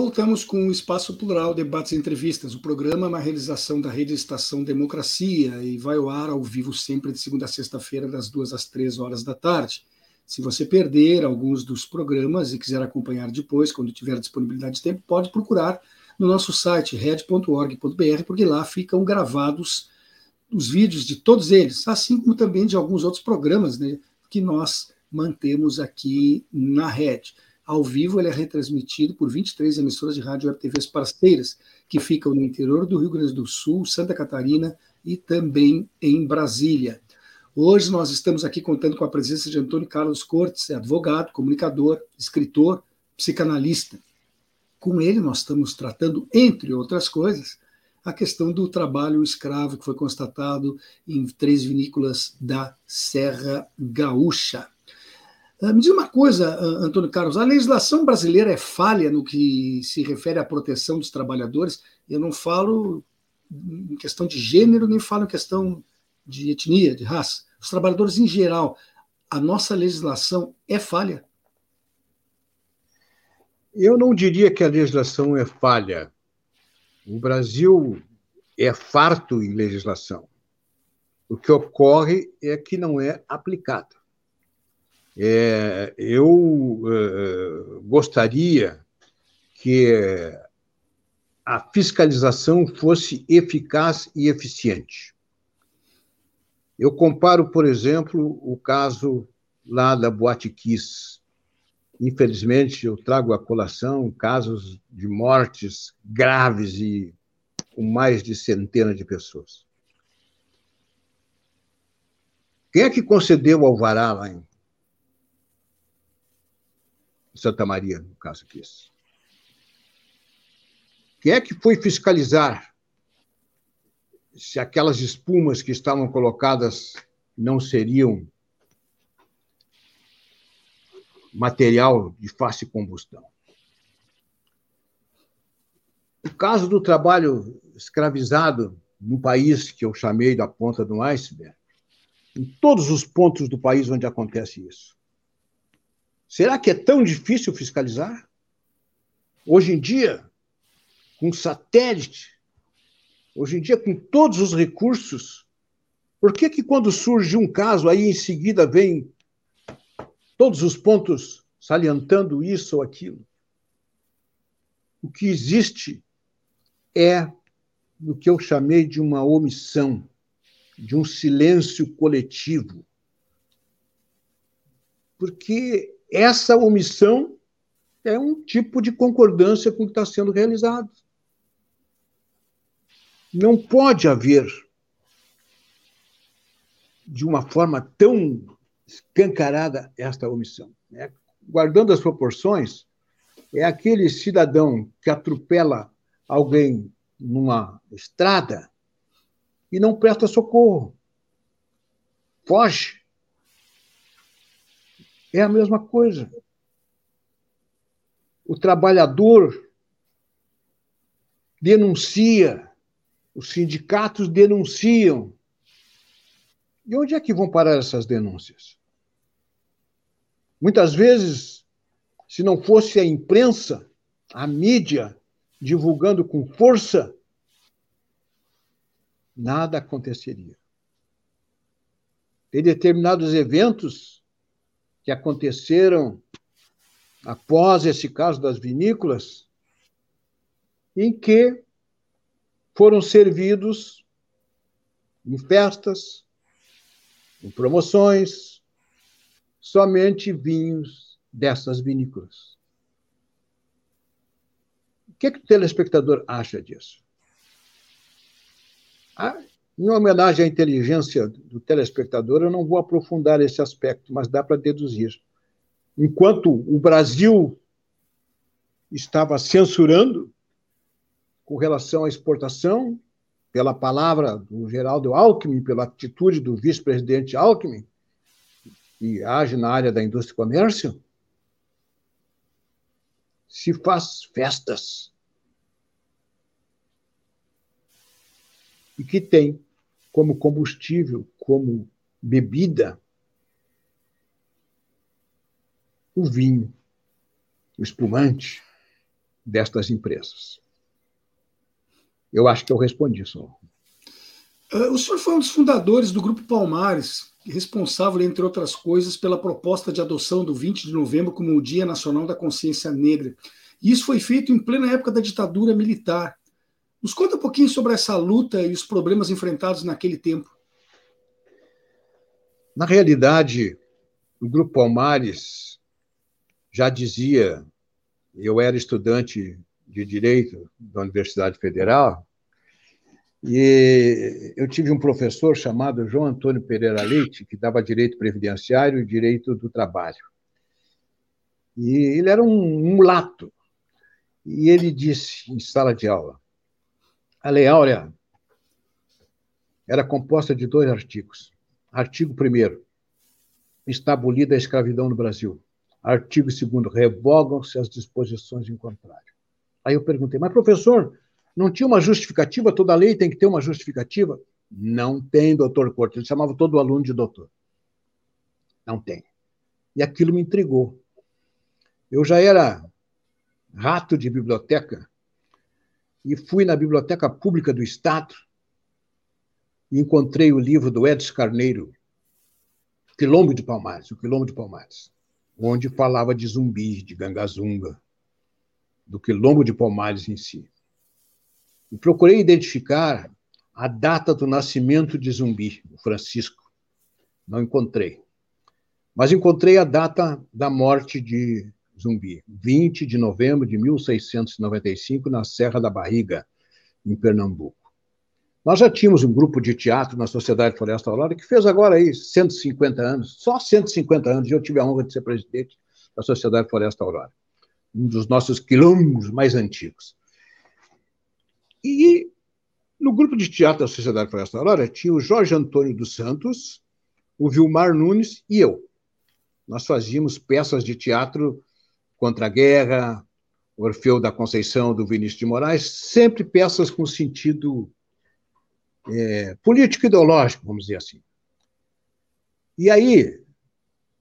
Voltamos com o Espaço Plural, Debates e Entrevistas. O programa é uma realização da Rede Estação Democracia e vai ao ar ao vivo sempre de segunda a sexta-feira, das duas às três horas da tarde. Se você perder alguns dos programas e quiser acompanhar depois, quando tiver disponibilidade de tempo, pode procurar no nosso site red.org.br, porque lá ficam gravados os vídeos de todos eles, assim como também de alguns outros programas né, que nós mantemos aqui na rede ao vivo, ele é retransmitido por 23 emissoras de rádio web TVs parceiras, que ficam no interior do Rio Grande do Sul, Santa Catarina e também em Brasília. Hoje nós estamos aqui contando com a presença de Antônio Carlos Cortes, é advogado, comunicador, escritor, psicanalista. Com ele nós estamos tratando, entre outras coisas, a questão do trabalho escravo que foi constatado em três vinícolas da Serra Gaúcha. Ah, me diz uma coisa, ah, Antônio Carlos, a legislação brasileira é falha no que se refere à proteção dos trabalhadores? Eu não falo em questão de gênero, nem falo em questão de etnia, de raça. Os trabalhadores em geral, a nossa legislação é falha? Eu não diria que a legislação é falha. O Brasil é farto em legislação. O que ocorre é que não é aplicada. É, eu é, gostaria que a fiscalização fosse eficaz e eficiente. Eu comparo, por exemplo, o caso lá da Boate Kiss. Infelizmente, eu trago à colação casos de mortes graves e com mais de centenas de pessoas. Quem é que concedeu o alvará lá em Santa Maria, no caso aqui. Quem é que foi fiscalizar se aquelas espumas que estavam colocadas não seriam material de fácil combustão? O caso do trabalho escravizado no país que eu chamei da ponta do iceberg, em todos os pontos do país onde acontece isso. Será que é tão difícil fiscalizar? Hoje em dia, com satélite, hoje em dia com todos os recursos, por que que quando surge um caso aí em seguida vem todos os pontos salientando isso ou aquilo? O que existe é o que eu chamei de uma omissão, de um silêncio coletivo. Porque essa omissão é um tipo de concordância com o que está sendo realizado. Não pode haver, de uma forma tão escancarada, esta omissão. Né? Guardando as proporções, é aquele cidadão que atropela alguém numa estrada e não presta socorro. Foge. É a mesma coisa. O trabalhador denuncia os sindicatos denunciam. E onde é que vão parar essas denúncias? Muitas vezes, se não fosse a imprensa, a mídia divulgando com força, nada aconteceria. Tem determinados eventos que aconteceram após esse caso das vinícolas, em que foram servidos em festas, em promoções, somente vinhos dessas vinícolas. O que, é que o telespectador acha disso? Em homenagem à inteligência do telespectador, eu não vou aprofundar esse aspecto, mas dá para deduzir. Enquanto o Brasil estava censurando com relação à exportação, pela palavra do Geraldo Alckmin, pela atitude do vice-presidente Alckmin, que age na área da indústria e comércio, se faz festas. E que tem como combustível, como bebida, o vinho, o espumante destas empresas. Eu acho que eu respondi, só. Uh, o senhor foi um dos fundadores do Grupo Palmares, responsável, entre outras coisas, pela proposta de adoção do 20 de novembro como o Dia Nacional da Consciência Negra. E isso foi feito em plena época da ditadura militar. Nos conta um pouquinho sobre essa luta e os problemas enfrentados naquele tempo. Na realidade, o Grupo Palmares já dizia, eu era estudante de Direito da Universidade Federal, e eu tive um professor chamado João Antônio Pereira Leite, que dava direito previdenciário e direito do trabalho. E ele era um mulato. E ele disse em sala de aula: a Lei Áurea era composta de dois artigos. Artigo 1 está abolida a escravidão no Brasil. Artigo 2 revogam-se as disposições em contrário. Aí eu perguntei, mas professor, não tinha uma justificativa? Toda lei tem que ter uma justificativa? Não tem, doutor Corte. Ele chamava todo aluno de doutor. Não tem. E aquilo me intrigou. Eu já era rato de biblioteca e fui na Biblioteca Pública do Estado e encontrei o livro do Edson Carneiro, Quilombo de Palmares, o Quilombo de Palmares, onde falava de zumbis, de gangazunga, do quilombo de Palmares em si. E procurei identificar a data do nascimento de Zumbi, o Francisco. Não encontrei. Mas encontrei a data da morte de Zumbi, 20 de novembro de 1695, na Serra da Barriga, em Pernambuco. Nós já tínhamos um grupo de teatro na Sociedade Floresta Aurora que fez agora aí 150 anos, só 150 anos, e eu tive a honra de ser presidente da Sociedade Floresta Aurora um dos nossos quilombos mais antigos. E no grupo de teatro da Sociedade Floresta Aurora tinha o Jorge Antônio dos Santos, o Vilmar Nunes e eu. Nós fazíamos peças de teatro contra a guerra, Orfeu da Conceição, do Vinícius de Moraes, sempre peças com sentido é, político-ideológico, vamos dizer assim. E aí,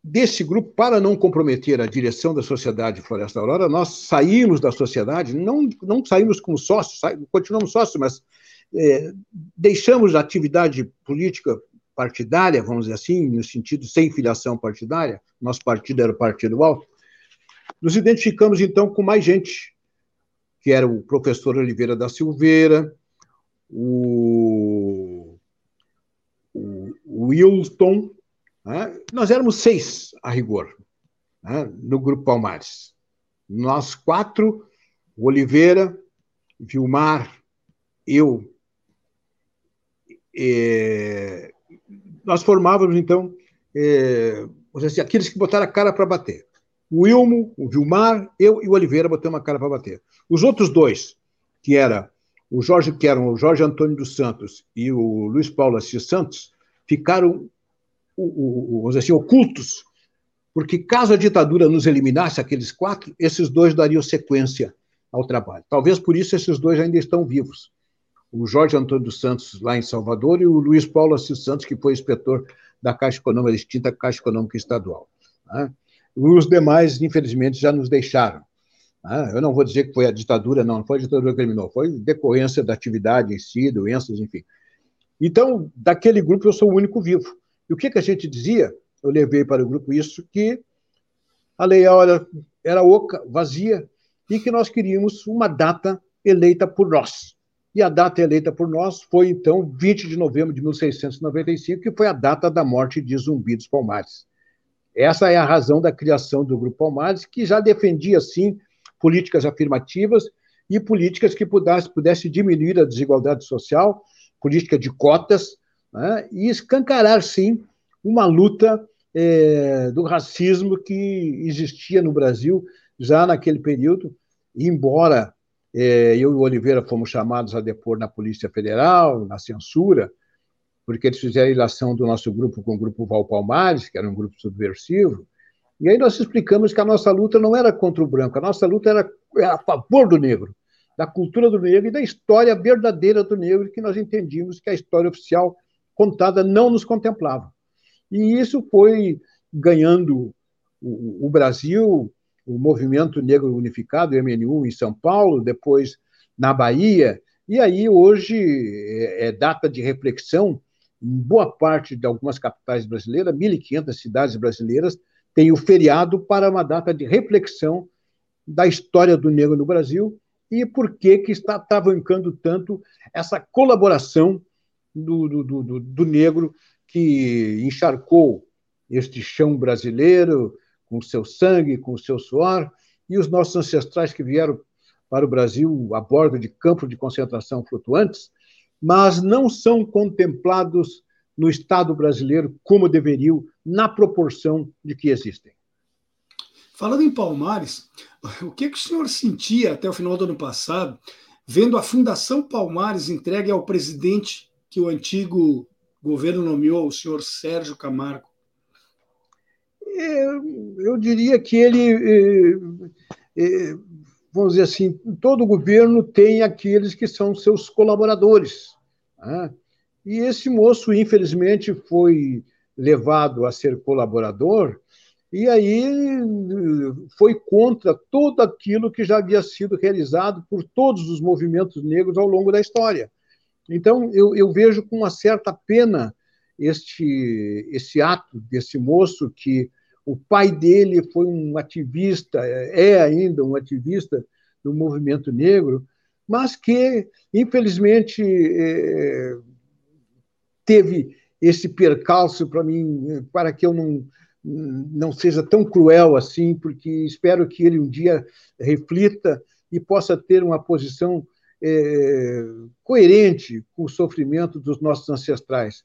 desse grupo, para não comprometer a direção da Sociedade Floresta Aurora, nós saímos da sociedade, não, não saímos como sócios, continuamos sócios, mas é, deixamos a atividade política partidária, vamos dizer assim, no sentido sem filiação partidária, nosso partido era o Partido Alto, nos identificamos então com mais gente, que era o professor Oliveira da Silveira, o, o, o Wilton, né? nós éramos seis a rigor, né? no Grupo Palmares. Nós quatro, Oliveira, Vilmar, eu, é, nós formávamos, então, é, assim, aqueles que botaram a cara para bater. O Wilmo, o Vilmar, eu e o Oliveira botamos uma cara para bater. Os outros dois, que era o Jorge, que eram o Jorge Antônio dos Santos e o Luiz Paulo Assis Santos, ficaram o, o, assim, ocultos, porque caso a ditadura nos eliminasse, aqueles quatro, esses dois dariam sequência ao trabalho. Talvez por isso esses dois ainda estão vivos o Jorge Antônio dos Santos, lá em Salvador, e o Luiz Paulo Assis Santos, que foi inspetor da Caixa Econômica, da extinta Caixa Econômica Estadual. Né? Os demais, infelizmente, já nos deixaram. Né? Eu não vou dizer que foi a ditadura, não, não foi a ditadura que eliminou, foi decorrência da atividade em si, doenças, enfim. Então, daquele grupo, eu sou o único vivo. E o que, que a gente dizia? Eu levei para o grupo isso, que a lei era, era oca, vazia, e que nós queríamos uma data eleita por nós. E a data eleita por nós foi, então, 20 de novembro de 1695, que foi a data da morte de Zumbi dos Palmares. Essa é a razão da criação do Grupo Palmares, que já defendia, sim, políticas afirmativas e políticas que pudesse, pudesse diminuir a desigualdade social, política de cotas, né, e escancarar, sim, uma luta é, do racismo que existia no Brasil já naquele período, embora é, eu e o Oliveira fomos chamados a depor na Polícia Federal, na censura, porque eles fizeram a ilação do nosso grupo com o grupo Val Palmares, que era um grupo subversivo. E aí nós explicamos que a nossa luta não era contra o branco, a nossa luta era, era a favor do negro, da cultura do negro e da história verdadeira do negro, que nós entendíamos que a história oficial contada não nos contemplava. E isso foi ganhando o, o Brasil o Movimento Negro Unificado, o MNU, em São Paulo, depois na Bahia, e aí hoje é, é data de reflexão em boa parte de algumas capitais brasileiras, 1.500 cidades brasileiras, tem o feriado para uma data de reflexão da história do negro no Brasil e por que, que está travancando tanto essa colaboração do, do, do, do negro que encharcou este chão brasileiro, com seu sangue, com seu suor, e os nossos ancestrais que vieram para o Brasil a bordo de campos de concentração flutuantes, mas não são contemplados no Estado brasileiro como deveriam, na proporção de que existem. Falando em Palmares, o que, que o senhor sentia até o final do ano passado, vendo a Fundação Palmares entregue ao presidente que o antigo governo nomeou, o senhor Sérgio Camargo? eu diria que ele, eh, eh, vamos dizer assim, todo governo tem aqueles que são seus colaboradores. Né? E esse moço, infelizmente, foi levado a ser colaborador e aí foi contra tudo aquilo que já havia sido realizado por todos os movimentos negros ao longo da história. Então, eu, eu vejo com uma certa pena este, esse ato desse moço que o pai dele foi um ativista, é ainda um ativista do movimento negro, mas que, infelizmente, é, teve esse percalço para mim, para que eu não, não seja tão cruel assim, porque espero que ele um dia reflita e possa ter uma posição é, coerente com o sofrimento dos nossos ancestrais.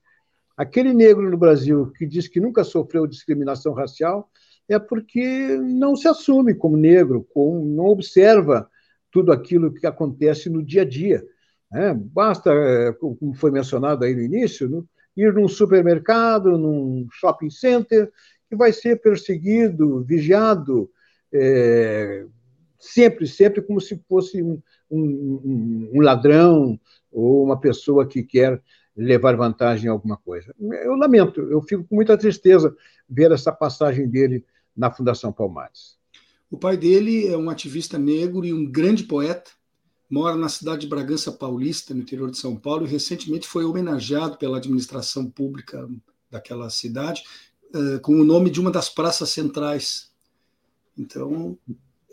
Aquele negro no Brasil que diz que nunca sofreu discriminação racial é porque não se assume como negro, não observa tudo aquilo que acontece no dia a dia. É, basta, é, como foi mencionado aí no início, ir num supermercado, num shopping center, que vai ser perseguido, vigiado, é, sempre, sempre como se fosse um, um, um, ladrão ou uma pessoa que quer levar vantagem em alguma coisa. Eu lamento, eu fico com muita tristeza ver essa passagem dele na Fundação Palmares. O pai dele é um ativista negro e um grande poeta, mora na cidade de Bragança Paulista, no interior de São Paulo, e recentemente foi homenageado pela administração pública daquela cidade uh, com o nome de uma das praças centrais. Então.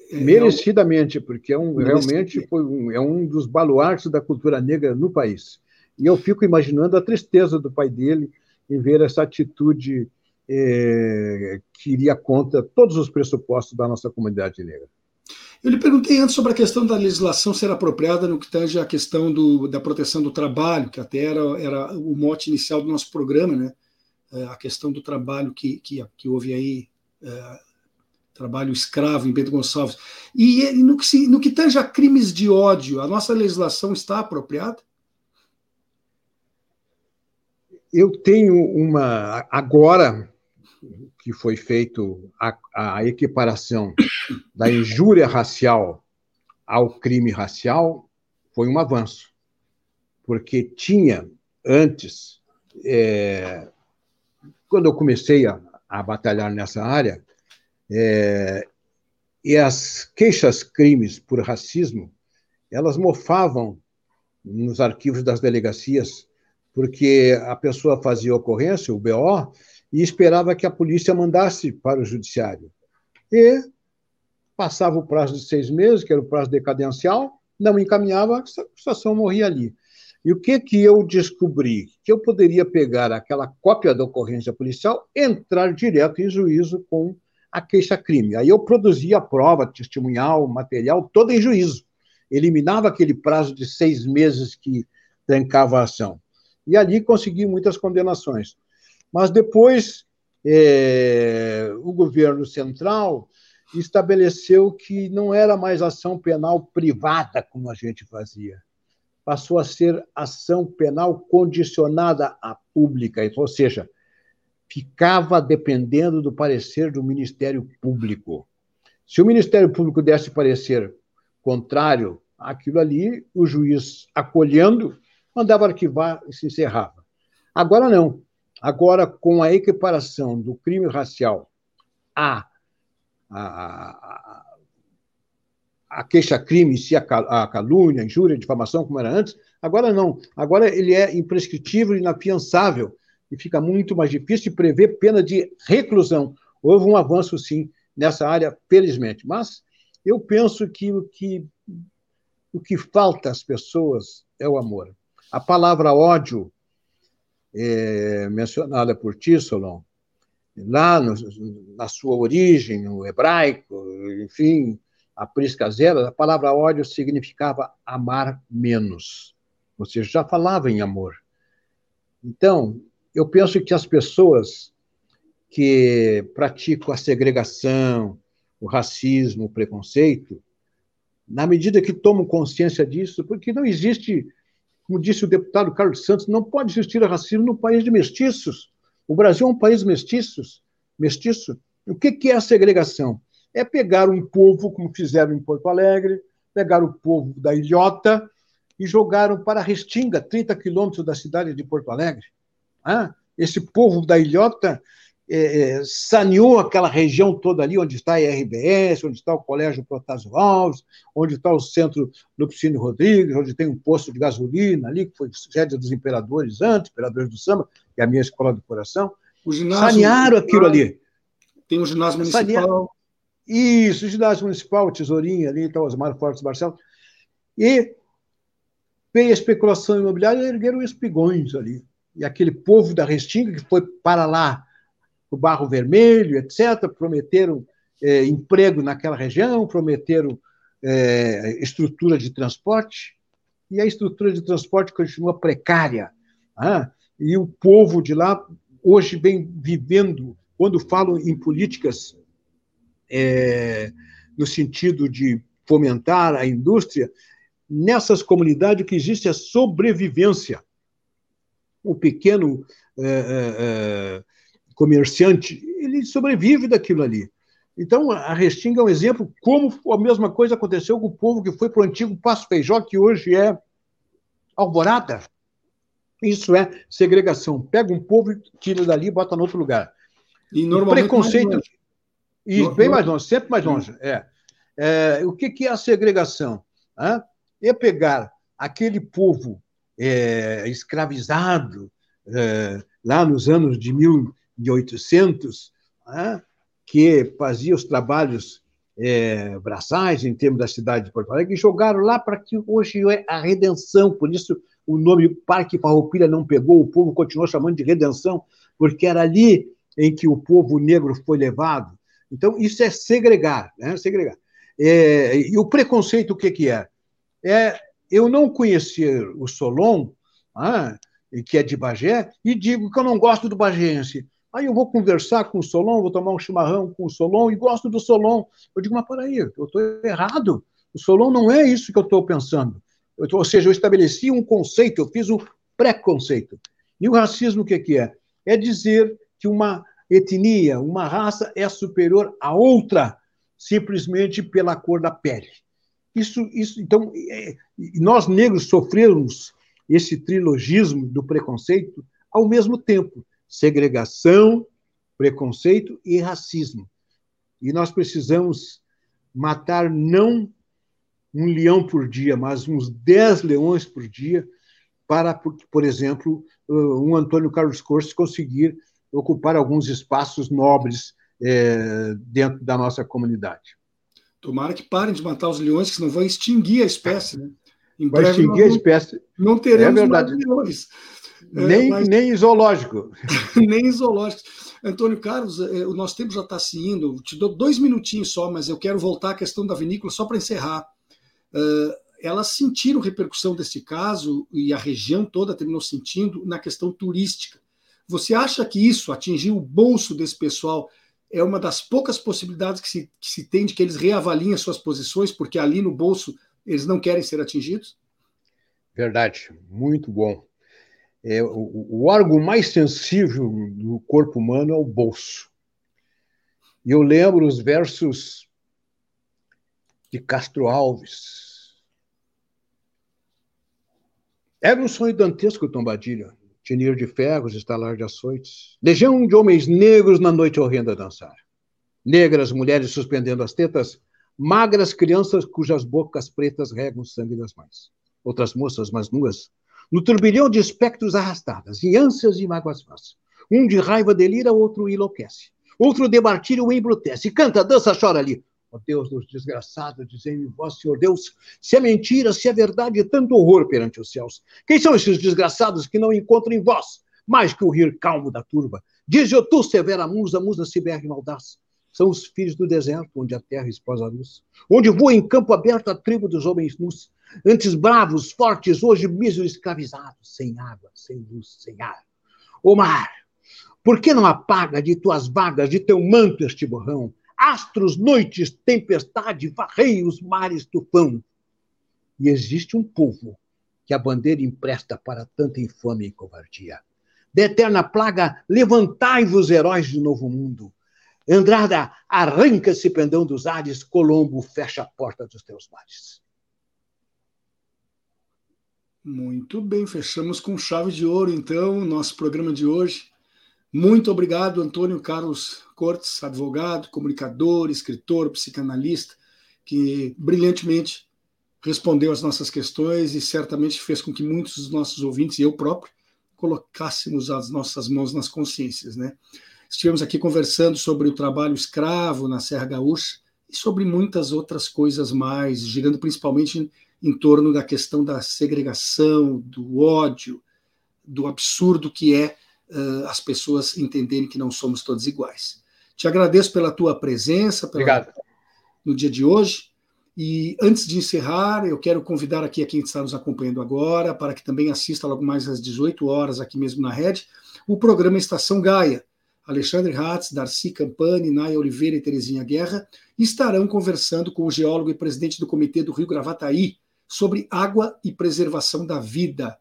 É, é Merecidamente, porque é um, realmente foi um, é um dos baluartes da cultura negra no país. E eu fico imaginando a tristeza do pai dele em ver essa atitude é, que iria contra todos os pressupostos da nossa comunidade negra. Eu lhe perguntei antes sobre a questão da legislação ser apropriada no que tange a questão do, da proteção do trabalho, que até era, era o mote inicial do nosso programa, né? É, a questão do trabalho que, que, que houve aí, é, trabalho escravo em Bento Gonçalves. E, e no, que no que tange a crimes de ódio, a nossa legislação está apropriada? Eu tenho uma. Agora, que foi feito a, a equiparação da injúria racial ao crime racial, foi um avanço. Porque tinha antes, é, quando eu comecei a, a batalhar nessa área, é, e as queixas crimes por racismo, elas mofavam nos arquivos das delegacias, porque a pessoa fazia ocorrência, o BO, e esperava que a polícia mandasse para o judiciário. E passava o prazo de seis meses, que era o prazo decadencial, não encaminhava, a situação morria ali. E o que, que eu descobri? Que eu poderia pegar aquela cópia da ocorrência policial, entrar direto em juízo com a queixa-crime. Aí eu produzia a prova testemunhal, material, todo em juízo. Eliminava aquele prazo de seis meses que trancava a ação. E ali consegui muitas condenações. Mas depois é, o governo central estabeleceu que não era mais ação penal privada como a gente fazia. Passou a ser ação penal condicionada à pública, ou seja, ficava dependendo do parecer do Ministério Público. Se o Ministério Público desse parecer contrário àquilo ali, o juiz, acolhendo, mandava arquivar e se encerrava. Agora não. Agora, com a equiparação do crime racial à, à, à queixa-crime, se a, a calúnia, a injúria, a difamação, como era antes, agora não. Agora ele é imprescritível, inafiançável, e fica muito mais difícil de prever pena de reclusão. Houve um avanço, sim, nessa área, felizmente. Mas eu penso que o que, o que falta às pessoas é o amor. A palavra ódio é, mencionada por Tissolon, lá no, na sua origem, no hebraico, enfim, a prisca zero, a palavra ódio significava amar menos. Ou seja, já falava em amor. Então, eu penso que as pessoas que praticam a segregação, o racismo, o preconceito, na medida que tomam consciência disso, porque não existe como disse o deputado Carlos Santos, não pode existir racismo no país de mestiços. O Brasil é um país mestiços, mestiço. O que é a segregação? É pegar um povo, como fizeram em Porto Alegre, pegar o povo da Ilhota e jogaram para Restinga, 30 quilômetros da cidade de Porto Alegre. Ah, esse povo da Ilhota é, é, saneou aquela região toda ali, onde está a RBS, onde está o Colégio Protásio Alves, onde está o Centro Lupicínio Rodrigues, onde tem um posto de gasolina ali, que foi sede dos imperadores antes, imperadores do samba, que é a minha escola do coração. O Sanearam aquilo ali. Tem o ginásio municipal. Sanearam. Isso, o ginásio municipal, Tesourinha ali, está Osmar Fortes Barcelos. E veio a especulação imobiliária e ergueram espigões ali. E aquele povo da Restinga que foi para lá o Barro Vermelho, etc., prometeram é, emprego naquela região, prometeram é, estrutura de transporte, e a estrutura de transporte continua precária. Ah, e o povo de lá hoje vem vivendo, quando falo em políticas é, no sentido de fomentar a indústria, nessas comunidades que existe é sobrevivência. O pequeno é, é, comerciante, ele sobrevive daquilo ali. Então, a Restinga é um exemplo como a mesma coisa aconteceu com o povo que foi para o antigo Passo Feijó, que hoje é Alvorada. Isso é segregação. Pega um povo e tira dali e bota no outro lugar. E normalmente preconceito. E no, bem mais longe, sempre mais longe. É. é o que, que é a segregação? É pegar aquele povo é, escravizado é, lá nos anos de 1800, que fazia os trabalhos é, braçais em termos da cidade de Porto Alegre, e jogaram lá para que hoje é a redenção, por isso o nome Parque Farroupilha não pegou, o povo continuou chamando de redenção, porque era ali em que o povo negro foi levado. Então, isso é segregar, né? segregar. É, e o preconceito, o que, que é? É eu não conhecer o Solon, ah, que é de Bagé, e digo que eu não gosto do bagense. Aí eu vou conversar com o Solon, vou tomar um chimarrão com o Solon e gosto do Solon. Eu digo, mas peraí, eu estou errado. O Solon não é isso que eu estou pensando. Eu tô, ou seja, eu estabeleci um conceito, eu fiz um preconceito. E o racismo o que, que é? É dizer que uma etnia, uma raça é superior a outra simplesmente pela cor da pele. Isso, isso, então, é, nós negros sofremos esse trilogismo do preconceito ao mesmo tempo segregação, preconceito e racismo. E nós precisamos matar não um leão por dia, mas uns dez leões por dia para, por exemplo, um Antônio Carlos Cortes conseguir ocupar alguns espaços nobres é, dentro da nossa comunidade. Tomara que parem de matar os leões, que senão vão extinguir a espécie. Né? Em Vai extinguir a espécie. Não teremos é mais leões. É, nem, mas... nem zoológico. nem zoológico. Antônio Carlos, é, o nosso tempo já está se indo. Te dou dois minutinhos só, mas eu quero voltar à questão da vinícola só para encerrar. Uh, elas sentiram repercussão deste caso e a região toda terminou sentindo na questão turística. Você acha que isso atingiu o bolso desse pessoal? É uma das poucas possibilidades que se, que se tem de que eles reavaliem as suas posições, porque ali no bolso eles não querem ser atingidos? Verdade, muito bom é, o, o órgão mais sensível do corpo humano é o bolso. E eu lembro os versos de Castro Alves. Era um sonho dantesco, Tombadilha. Tinir de ferros, estalar de açoites. Legião de homens negros na noite horrenda dançar. Negras mulheres suspendendo as tetas, magras crianças cujas bocas pretas regam o sangue das mães. Outras moças mais nuas no turbilhão de espectros arrastadas, e ânsias e mágoas vãs. Um de raiva delira, outro enlouquece. Outro de martírio embrutece. Canta, dança, chora ali. Ó oh Deus dos desgraçados, dizei-me vós, Senhor Deus, se é mentira, se é verdade, tanto horror perante os céus. Quem são esses desgraçados que não encontram em vós mais que o rir calmo da turba? Diz eu tu, severa musa, musa ciberre maldaz. São os filhos do deserto, onde a terra expôs a luz, onde voa em campo aberto a tribo dos homens nus, Antes bravos, fortes, hoje míseros escravizados, sem água, sem luz, sem ar. O mar, por que não apaga de tuas vagas, de teu manto este borrão? Astros, noites, tempestade, varreios, mares, tufão. E existe um povo que a bandeira empresta para tanta infâmia e covardia. Da eterna plaga, levantai-vos, heróis do novo mundo. Andrada, arranca-se pendão dos ares, Colombo, fecha a porta dos teus mares. Muito bem, fechamos com chave de ouro, então, o nosso programa de hoje. Muito obrigado, Antônio Carlos Cortes, advogado, comunicador, escritor, psicanalista, que brilhantemente respondeu às nossas questões e certamente fez com que muitos dos nossos ouvintes, e eu próprio, colocássemos as nossas mãos nas consciências. Né? Estivemos aqui conversando sobre o trabalho escravo na Serra Gaúcha e sobre muitas outras coisas mais, girando principalmente em torno da questão da segregação, do ódio, do absurdo que é uh, as pessoas entenderem que não somos todos iguais. Te agradeço pela tua presença pela, Obrigado. no dia de hoje. E antes de encerrar, eu quero convidar aqui a quem está nos acompanhando agora para que também assista logo mais às 18 horas, aqui mesmo na rede, o programa Estação Gaia. Alexandre Hatz, Darcy Campani, Naya Oliveira e Terezinha Guerra estarão conversando com o geólogo e presidente do Comitê do Rio Gravataí, sobre água e preservação da vida.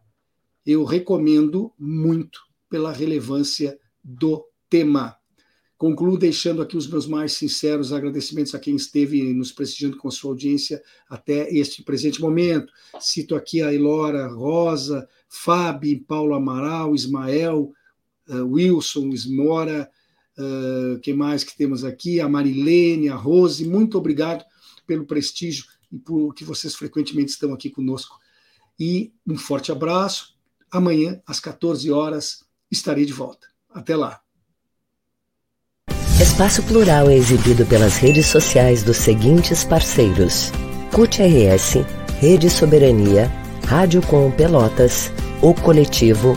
Eu recomendo muito pela relevância do tema. Concluo deixando aqui os meus mais sinceros agradecimentos a quem esteve nos prestigiando com sua audiência até este presente momento. Cito aqui a Elora Rosa, Fábio, Paulo Amaral, Ismael, Wilson, Ismora, uh, quem mais que temos aqui? A Marilene, a Rose, muito obrigado pelo prestígio e por que vocês frequentemente estão aqui conosco. E um forte abraço. Amanhã, às 14 horas, estarei de volta. Até lá. Espaço Plural é exibido pelas redes sociais dos seguintes parceiros: CUT RS, Rede Soberania, Rádio Com Pelotas, O Coletivo,